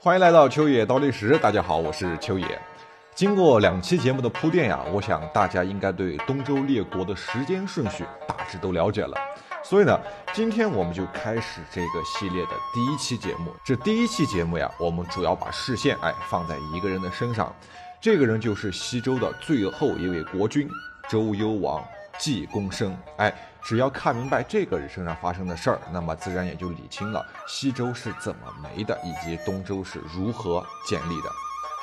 欢迎来到秋野倒计时，大家好，我是秋野。经过两期节目的铺垫呀，我想大家应该对东周列国的时间顺序大致都了解了。所以呢，今天我们就开始这个系列的第一期节目。这第一期节目呀，我们主要把视线哎放在一个人的身上，这个人就是西周的最后一位国君周幽王季公生。哎，只要看明白这个人身上发生的事儿，那么自然也就理清了西周是怎么没的，以及东周是如何建立的。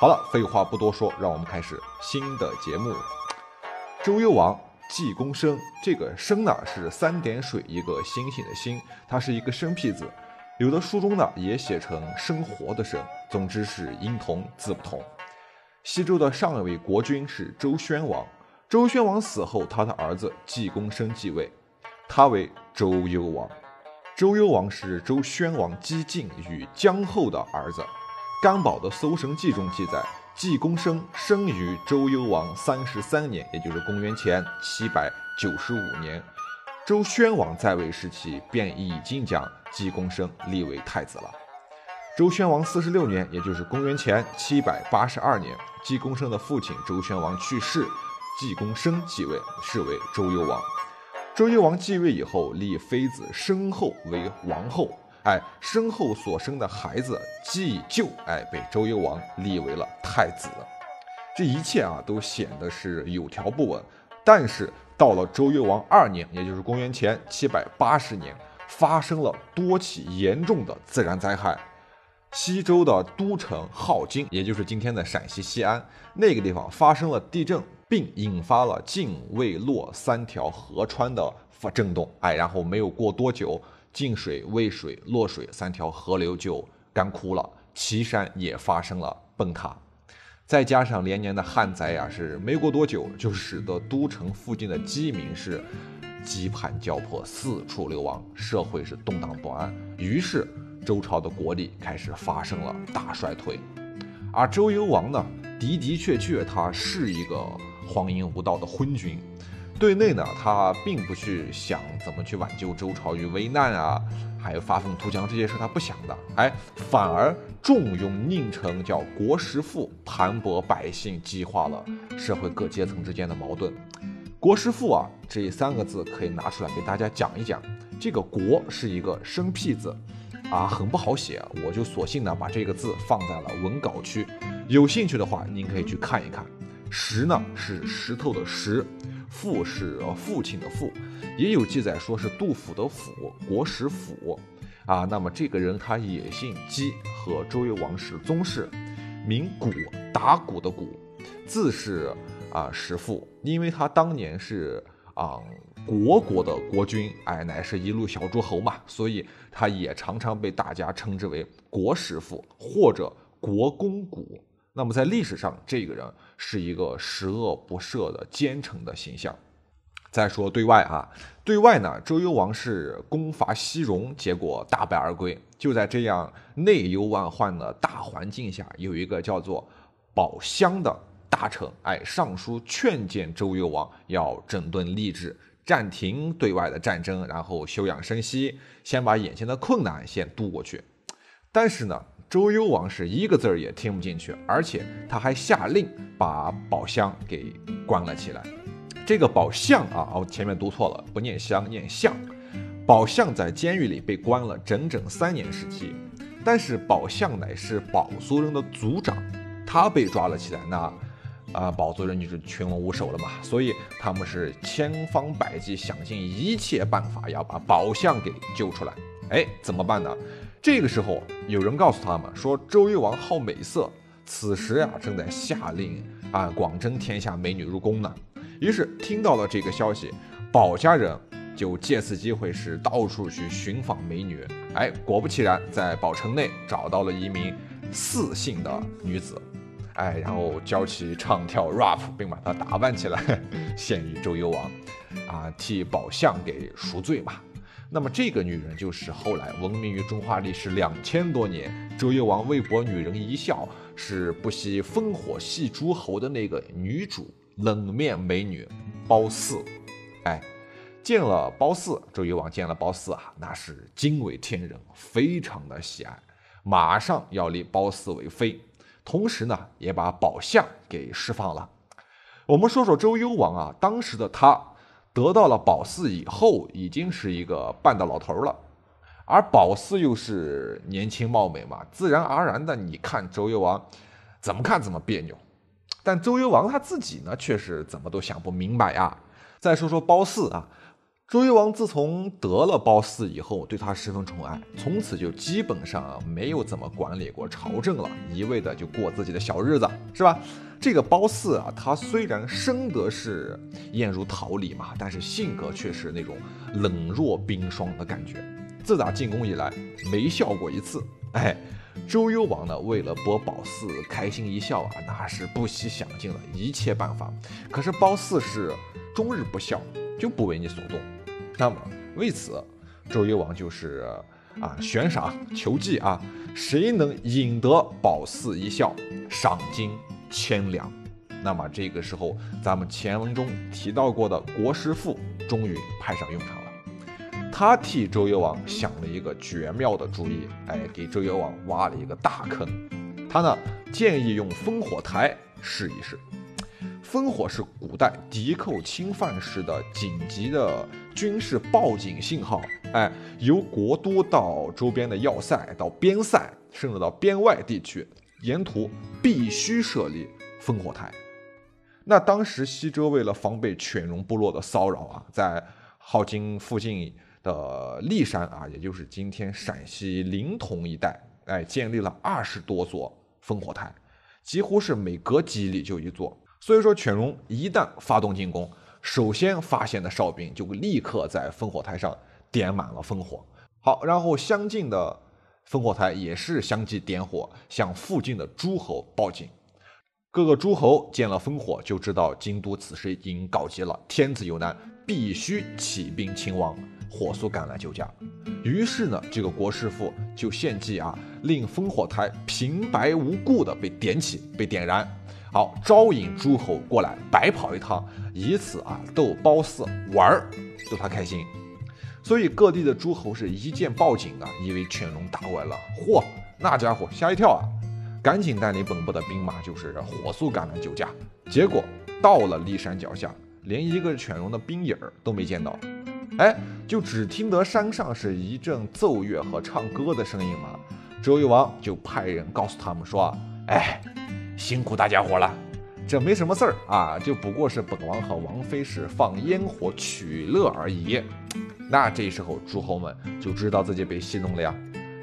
好了，废话不多说，让我们开始新的节目。周幽王季公生，这个生呢是三点水一个星星的星，它是一个生僻字，有的书中呢也写成生活的生，总之是音同字不同。西周的上一位国君是周宣王，周宣王死后，他的儿子季公生继位，他为周幽王。周幽王是周宣王姬晋与姜后的儿子。干宝的《搜神记》中记载，季公生生于周幽王三十三年，也就是公元前七百九十五年。周宣王在位时期便已经将季公生立为太子了。周宣王四十六年，也就是公元前七百八十二年，季公生的父亲周宣王去世，季公生继位，是为周幽王。周幽王继位以后，立妃子申后为王后。哎，身后所生的孩子季就，哎，被周幽王立为了太子。这一切啊，都显得是有条不紊。但是到了周幽王二年，也就是公元前七百八十年，发生了多起严重的自然灾害。西周的都城镐京，也就是今天的陕西西安那个地方，发生了地震，并引发了晋、渭、洛三条河川的发震动。哎，然后没有过多久。晋水、渭水、洛水三条河流就干枯了，岐山也发生了崩塌，再加上连年的旱灾呀，是没过多久就使得都城附近的饥民是饥寒交迫，四处流亡，社会是动荡不安。于是周朝的国力开始发生了大衰退，而周幽王呢，的的确确他是一个荒淫无道的昏君。对内呢，他并不去想怎么去挽救周朝于危难啊，还有发愤图强这些事他不想的，哎，反而重用宁城，叫国实父，盘剥百姓，激化了社会各阶层之间的矛盾。国师父啊，这三个字可以拿出来给大家讲一讲。这个“国”是一个生僻字，啊，很不好写，我就索性呢把这个字放在了文稿区。有兴趣的话，您可以去看一看。石呢是石头的石。父是父亲的父，也有记载说是杜甫的甫，国史甫啊。那么这个人他也姓姬，和周幽王是宗室，名鼓，打鼓的鼓，字是啊石父。因为他当年是啊国国的国君，哎，乃是一路小诸侯嘛，所以他也常常被大家称之为国石父或者国公鼓。那么在历史上，这个人是一个十恶不赦的奸臣的形象。再说对外啊，对外呢，周幽王是攻伐西戎，结果大败而归。就在这样内忧外患的大环境下，有一个叫做宝相的大臣，哎，上书劝谏周幽王要整顿吏治，暂停对外的战争，然后休养生息，先把眼前的困难先渡过去。但是呢。周幽王是一个字儿也听不进去，而且他还下令把宝相给关了起来。这个宝相啊，哦，前面读错了，不念相，念相。宝相在监狱里被关了整整三年时期，但是宝相乃是宝族人的族长，他被抓了起来，那啊，宝族人就是群龙无首了嘛。所以他们是千方百计，想尽一切办法要把宝相给救出来。哎，怎么办呢？这个时候，有人告诉他们说，周幽王好美色，此时呀正在下令啊广征天下美女入宫呢。于是听到了这个消息，保家人就借此机会是到处去寻访美女。哎，果不其然，在宝城内找到了一名四姓的女子，哎，然后教其唱跳 rap，并把她打扮起来，献于周幽王，啊，替宝相给赎罪嘛。那么这个女人就是后来闻名于中华历史两千多年，周幽王为博女人一笑，是不惜烽火戏诸侯的那个女主冷面美女褒姒。哎，见了褒姒，周幽王见了褒姒啊，那是惊为天人，非常的喜爱。马上要立褒姒为妃，同时呢，也把宝相给释放了。我们说说周幽王啊，当时的他得到了褒姒以后，已经是一个半大老头了，而褒姒又是年轻貌美嘛，自然而然的，你看周幽王怎么看怎么别扭。但周幽王他自己呢，却是怎么都想不明白呀。再说说褒姒啊。周幽王自从得了褒姒以后，对他十分宠爱，从此就基本上没有怎么管理过朝政了，一味的就过自己的小日子，是吧？这个褒姒啊，她虽然生得是艳如桃李嘛，但是性格却是那种冷若冰霜的感觉。自打进宫以来，没笑过一次。哎，周幽王呢，为了博褒姒开心一笑啊，那是不惜想尽了一切办法。可是褒姒是终日不笑，就不为你所动。那么为此，周幽王就是啊悬赏求计啊，谁能引得褒姒一笑，赏金千两。那么这个时候，咱们前文中提到过的国师傅终于派上用场了。他替周幽王想了一个绝妙的主意，哎，给周幽王挖了一个大坑。他呢建议用烽火台试一试。烽火是古代敌寇侵犯时的紧急的军事报警信号。哎，由国都到周边的要塞，到边塞，甚至到边外地区，沿途必须设立烽火台。那当时西周为了防备犬戎部落的骚扰啊，在镐京附近的骊山啊，也就是今天陕西临潼一带，哎，建立了二十多座烽火台，几乎是每隔几里就一座。所以说，犬戎一旦发动进攻，首先发现的哨兵就立刻在烽火台上点满了烽火。好，然后相近的烽火台也是相继点火，向附近的诸侯报警。各个诸侯见了烽火，就知道京都此时已经告急了，天子有难，必须起兵勤王，火速赶来救驾。于是呢，这个国师傅就献计啊，令烽火台平白无故的被点起，被点燃。好，招引诸侯过来白跑一趟，以此啊逗褒姒玩儿，逗他开心。所以各地的诸侯是一见报警啊，以为犬戎打过来了，嚯，那家伙吓一跳啊，赶紧带领本部的兵马，就是火速赶来救驾。结果到了骊山脚下，连一个犬戎的兵影儿都没见到，哎，就只听得山上是一阵奏乐和唱歌的声音嘛。周幽王就派人告诉他们说，哎。辛苦大家伙了，这没什么事儿啊，就不过是本王和王妃是放烟火取乐而已。那这时候诸侯们就知道自己被戏弄了呀。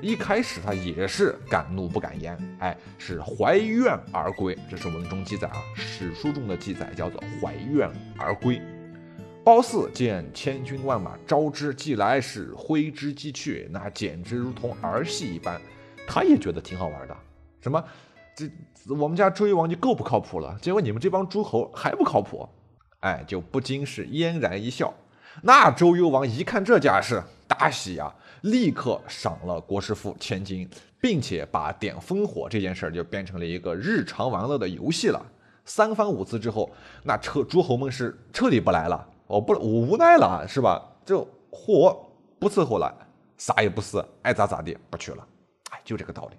一开始他也是敢怒不敢言，哎，是怀怨而归。这是文中记载啊，史书中的记载叫做怀怨而归。褒姒见千军万马招之即来，是挥之即去，那简直如同儿戏一般。他也觉得挺好玩的，什么？这我们家周幽王就够不靠谱了，结果你们这帮诸侯还不靠谱，哎，就不禁是嫣然一笑。那周幽王一看这架势，大喜呀，立刻赏了国师傅千金，并且把点烽火这件事儿就变成了一个日常玩乐的游戏了。三番五次之后，那彻诸侯们是彻底不来了，我不我无奈了，是吧？就火不伺候了，啥也不是，爱咋咋地，不去了，哎，就这个道理。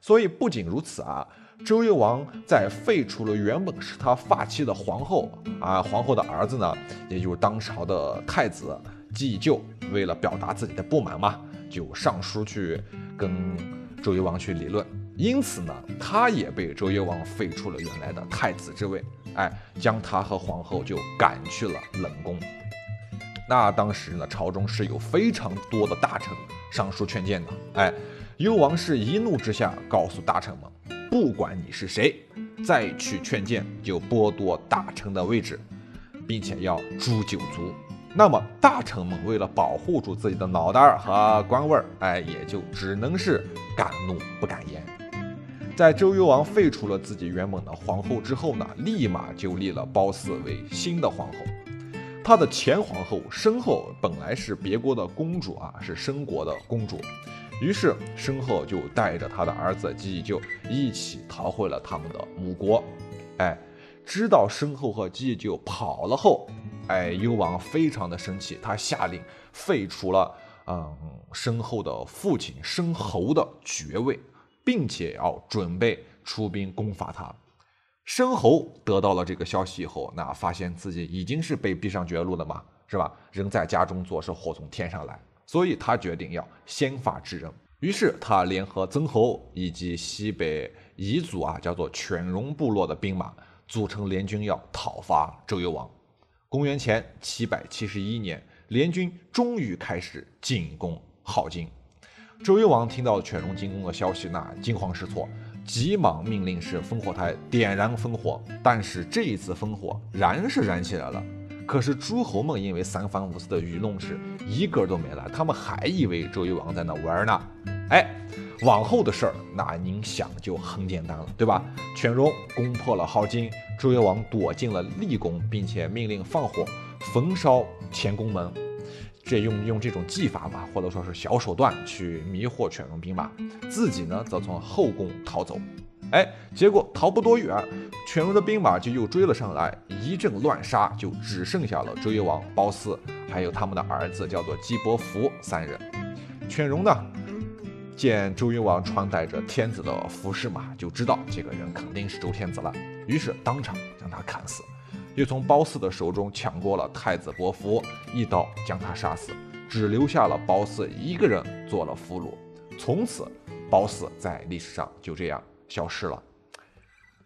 所以不仅如此啊，周幽王在废除了原本是他发妻的皇后啊，皇后的儿子呢，也就是当朝的太子季就，为了表达自己的不满嘛，就上书去跟周幽王去理论。因此呢，他也被周幽王废除了原来的太子之位，哎，将他和皇后就赶去了冷宫。那当时呢，朝中是有非常多的大臣上书劝谏的，哎。幽王是一怒之下告诉大臣们：“不管你是谁，再去劝谏就剥夺大臣的位置，并且要诛九族。”那么大臣们为了保护住自己的脑袋和官位，哎，也就只能是敢怒不敢言。在周幽王废除了自己原本的皇后之后呢，立马就立了褒姒为新的皇后。他的前皇后申后本来是别国的公主啊，是申国的公主。于是申后就带着他的儿子季就一起逃回了他们的母国。哎，知道申后和季就跑了后，哎，幽王非常的生气，他下令废除了嗯申后的父亲申侯的爵位，并且要准备出兵攻伐他。申侯得到了这个消息以后，那发现自己已经是被逼上绝路了嘛，是吧？人在家中坐，是祸从天上来，所以他决定要先发制人。于是他联合曾侯以及西北彝族啊，叫做犬戎部落的兵马，组成联军要讨伐周幽王。公元前七百七十一年，联军终于开始进攻镐京。周幽王听到犬戎进攻的消息，那惊慌失措。急忙命令是烽火台点燃烽火，但是这一次烽火燃是燃起来了，可是诸侯们因为三番五次的愚弄，是一个都没来，他们还以为周幽王在那玩呢。哎，往后的事儿，那您想就很简单了，对吧？犬戎攻破了镐京，周幽王躲进了厉宫，并且命令放火焚烧前宫门。这用用这种技法吧，或者说是小手段去迷惑犬戎兵马，自己呢则从后宫逃走。哎，结果逃不多远，犬戎的兵马就又追了上来，一阵乱杀，就只剩下了周幽王、褒姒，还有他们的儿子叫做姬伯符三人。犬戎呢，见周幽王穿戴着天子的服饰嘛，就知道这个人肯定是周天子了，于是当场将他砍死。又从褒姒的手中抢过了太子伯服，一刀将他杀死，只留下了褒姒一个人做了俘虏。从此，褒姒在历史上就这样消失了。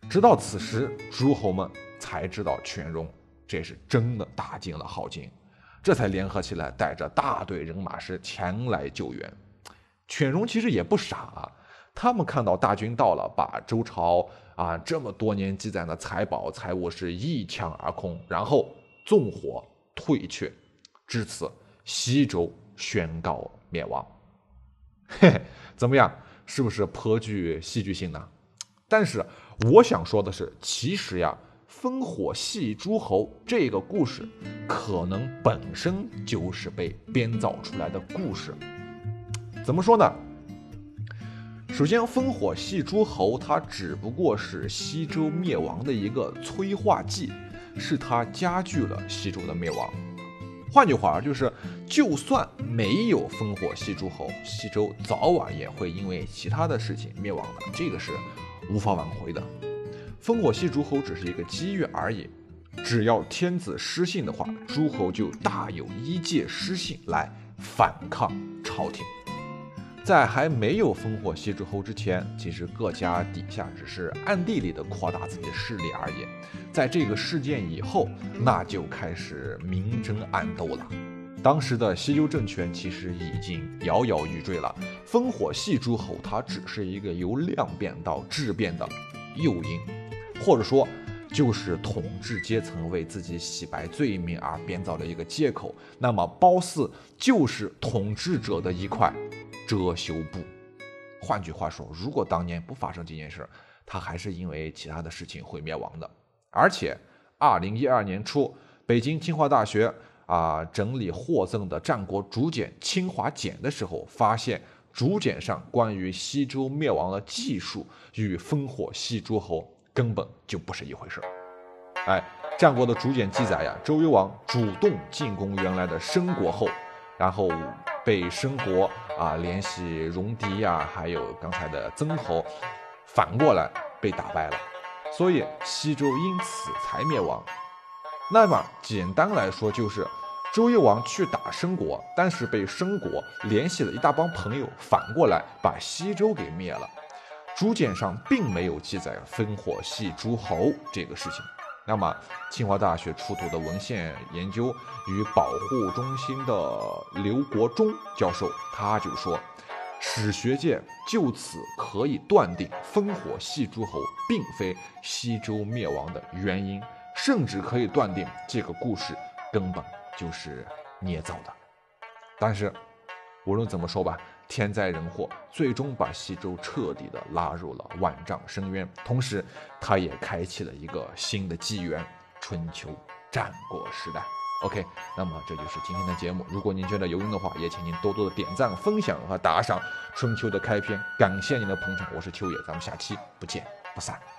直到此时，诸侯们才知道犬戎这是真的打进了镐京，这才联合起来，带着大队人马是前来救援。犬戎其实也不傻啊。他们看到大军到了，把周朝啊这么多年积攒的财宝财物是一抢而空，然后纵火退却，至此西周宣告灭亡。嘿 嘿，怎么样？是不是颇具戏剧性呢？但是我想说的是，其实呀，烽火戏诸侯这个故事，可能本身就是被编造出来的故事。怎么说呢？首先，烽火戏诸侯，它只不过是西周灭亡的一个催化剂，是它加剧了西周的灭亡。换句话就是，就算没有烽火戏诸侯，西周早晚也会因为其他的事情灭亡的，这个是无法挽回的。烽火戏诸侯只是一个机遇而已，只要天子失信的话，诸侯就大有依借失信来反抗朝廷。在还没有烽火戏诸侯之前，其实各家底下只是暗地里的扩大自己的势力而已。在这个事件以后，那就开始明争暗斗了。当时的西周政权其实已经摇摇欲坠了，烽火戏诸侯它只是一个由量变到质变的诱因，或者说就是统治阶层为自己洗白罪名而编造的一个借口。那么褒姒就是统治者的一块。遮羞布。换句话说，如果当年不发生这件事儿，他还是因为其他的事情会灭亡的。而且，二零一二年初，北京清华大学啊整理获赠的战国竹简《清华简》的时候，发现竹简上关于西周灭亡的记述与烽火戏诸侯根本就不是一回事儿。哎，战国的竹简记载呀，周幽王主动进攻原来的申国后，然后。被申国啊联系戎狄呀，还有刚才的曾侯，反过来被打败了，所以西周因此才灭亡。那么简单来说，就是周幽王去打申国，但是被申国联系了一大帮朋友，反过来把西周给灭了。竹简上并没有记载烽火戏诸侯这个事情。那么，清华大学出土的文献研究与保护中心的刘国忠教授，他就说，史学界就此可以断定，烽火戏诸侯并非西周灭亡的原因，甚至可以断定这个故事根本就是捏造的。但是，无论怎么说吧。天灾人祸最终把西周彻底的拉入了万丈深渊，同时，它也开启了一个新的纪元——春秋战国时代。OK，那么这就是今天的节目。如果您觉得有用的话，也请您多多的点赞、分享和打赏。春秋的开篇，感谢您的捧场，我是秋野，咱们下期不见不散。